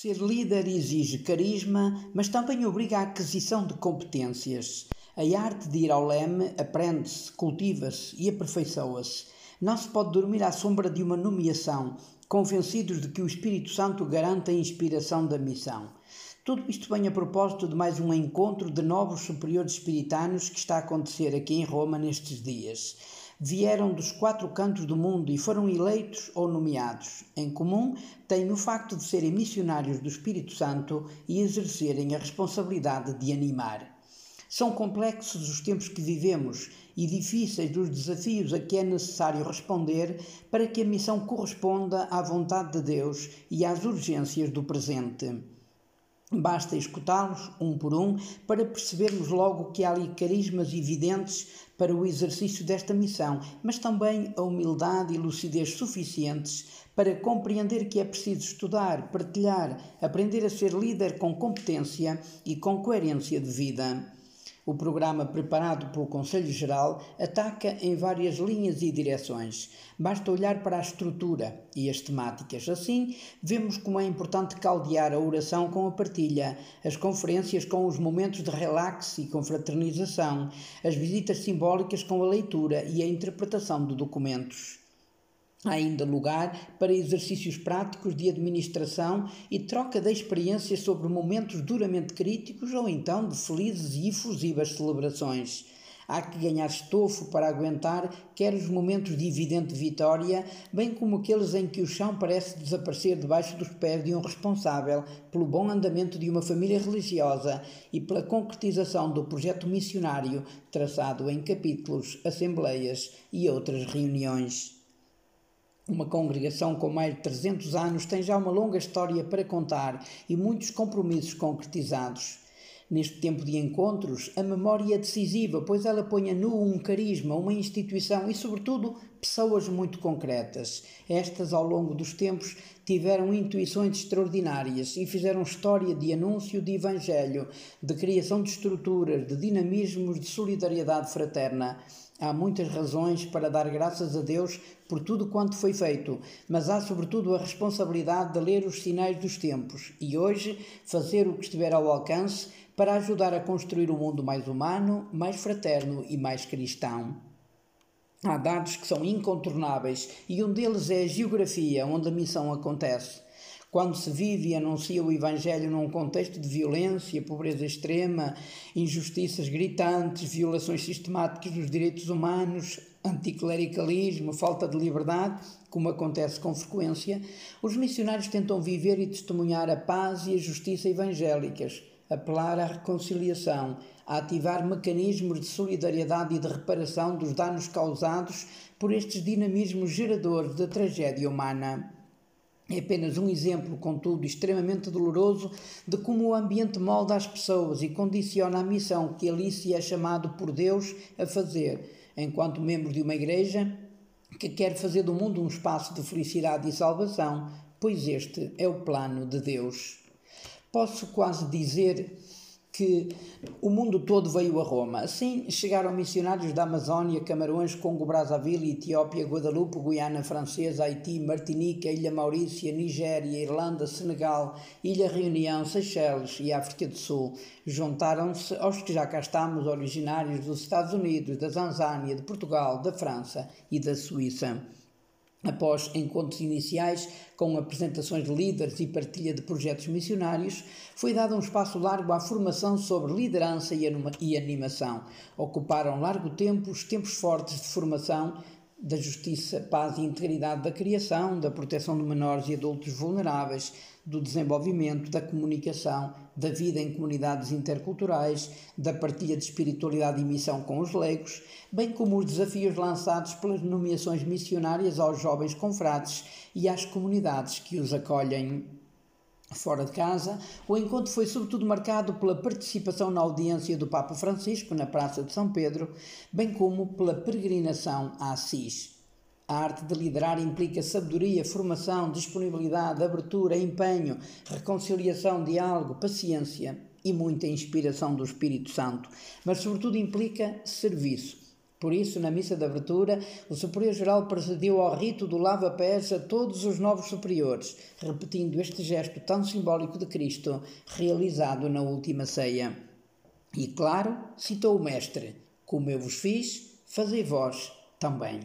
Ser líder exige carisma, mas também obriga a aquisição de competências. A arte de ir ao leme aprende-se, cultiva-se e aperfeiçoa-se. Não se pode dormir à sombra de uma nomeação, convencidos de que o Espírito Santo garante a inspiração da missão. Tudo isto vem a propósito de mais um encontro de novos superiores espiritanos que está a acontecer aqui em Roma nestes dias vieram dos quatro cantos do mundo e foram eleitos ou nomeados. Em comum, têm o facto de serem missionários do Espírito Santo e exercerem a responsabilidade de animar. São complexos os tempos que vivemos e difíceis os desafios a que é necessário responder para que a missão corresponda à vontade de Deus e às urgências do presente. Basta escutá-los um por um para percebermos logo que há ali carismas evidentes para o exercício desta missão, mas também a humildade e lucidez suficientes para compreender que é preciso estudar, partilhar, aprender a ser líder com competência e com coerência de vida. O programa preparado pelo Conselho Geral ataca em várias linhas e direções. Basta olhar para a estrutura e as temáticas. Assim, vemos como é importante caldear a oração com a partilha, as conferências com os momentos de relax e confraternização, as visitas simbólicas com a leitura e a interpretação de documentos. Há ainda lugar para exercícios práticos de administração e troca de experiências sobre momentos duramente críticos ou então de felizes e efusivas celebrações. Há que ganhar estofo para aguentar quer os momentos de evidente vitória, bem como aqueles em que o chão parece desaparecer debaixo dos pés de um responsável pelo bom andamento de uma família religiosa e pela concretização do projeto missionário traçado em capítulos, assembleias e outras reuniões. Uma congregação com mais de 300 anos tem já uma longa história para contar e muitos compromissos concretizados. Neste tempo de encontros, a memória é decisiva, pois ela põe a nu um carisma, uma instituição e, sobretudo, pessoas muito concretas. Estas, ao longo dos tempos, tiveram intuições extraordinárias e fizeram história de anúncio de evangelho, de criação de estruturas, de dinamismos, de solidariedade fraterna. Há muitas razões para dar graças a Deus por tudo quanto foi feito, mas há sobretudo a responsabilidade de ler os sinais dos tempos e hoje fazer o que estiver ao alcance para ajudar a construir um mundo mais humano, mais fraterno e mais cristão. Há dados que são incontornáveis e um deles é a geografia onde a missão acontece. Quando se vive e anuncia o Evangelho num contexto de violência, pobreza extrema, injustiças gritantes, violações sistemáticas dos direitos humanos, anticlericalismo, falta de liberdade, como acontece com frequência, os missionários tentam viver e testemunhar a paz e a justiça evangélicas, apelar à reconciliação, a ativar mecanismos de solidariedade e de reparação dos danos causados por estes dinamismos geradores da tragédia humana. É apenas um exemplo, contudo, extremamente doloroso de como o ambiente molda as pessoas e condiciona a missão que ali se é chamado por Deus a fazer, enquanto membro de uma igreja que quer fazer do mundo um espaço de felicidade e salvação, pois este é o plano de Deus. Posso quase dizer que o mundo todo veio a Roma. Assim chegaram missionários da Amazónia, Camarões, Congo, Brazzaville, Etiópia, Guadalupe, Guiana Francesa, Haiti, Martinica, Ilha Maurícia, Nigéria, Irlanda, Senegal, Ilha Reunião, Seychelles e África do Sul. Juntaram-se aos que já cá estamos, originários dos Estados Unidos, da Tanzânia, de Portugal, da França e da Suíça. Após encontros iniciais com apresentações de líderes e partilha de projetos missionários, foi dado um espaço largo à formação sobre liderança e animação. Ocuparam largo tempo os tempos fortes de formação da justiça, paz e integridade da criação, da proteção de menores e adultos vulneráveis, do desenvolvimento, da comunicação, da vida em comunidades interculturais, da partilha de espiritualidade e missão com os leigos, bem como os desafios lançados pelas nomeações missionárias aos jovens confrades e às comunidades que os acolhem. Fora de casa, o encontro foi sobretudo marcado pela participação na audiência do Papa Francisco na Praça de São Pedro, bem como pela peregrinação a Assis. A arte de liderar implica sabedoria, formação, disponibilidade, abertura, empenho, reconciliação, diálogo, paciência e muita inspiração do Espírito Santo, mas sobretudo implica serviço Por isso, na missa de abertura, o Superior-Geral procedeu ao rito do lava-pés a todos os novos superiores, repetindo este gesto tão simbólico de Cristo, realizado na última ceia. E, claro, citou o Mestre: Como eu vos fiz, fazei vós também.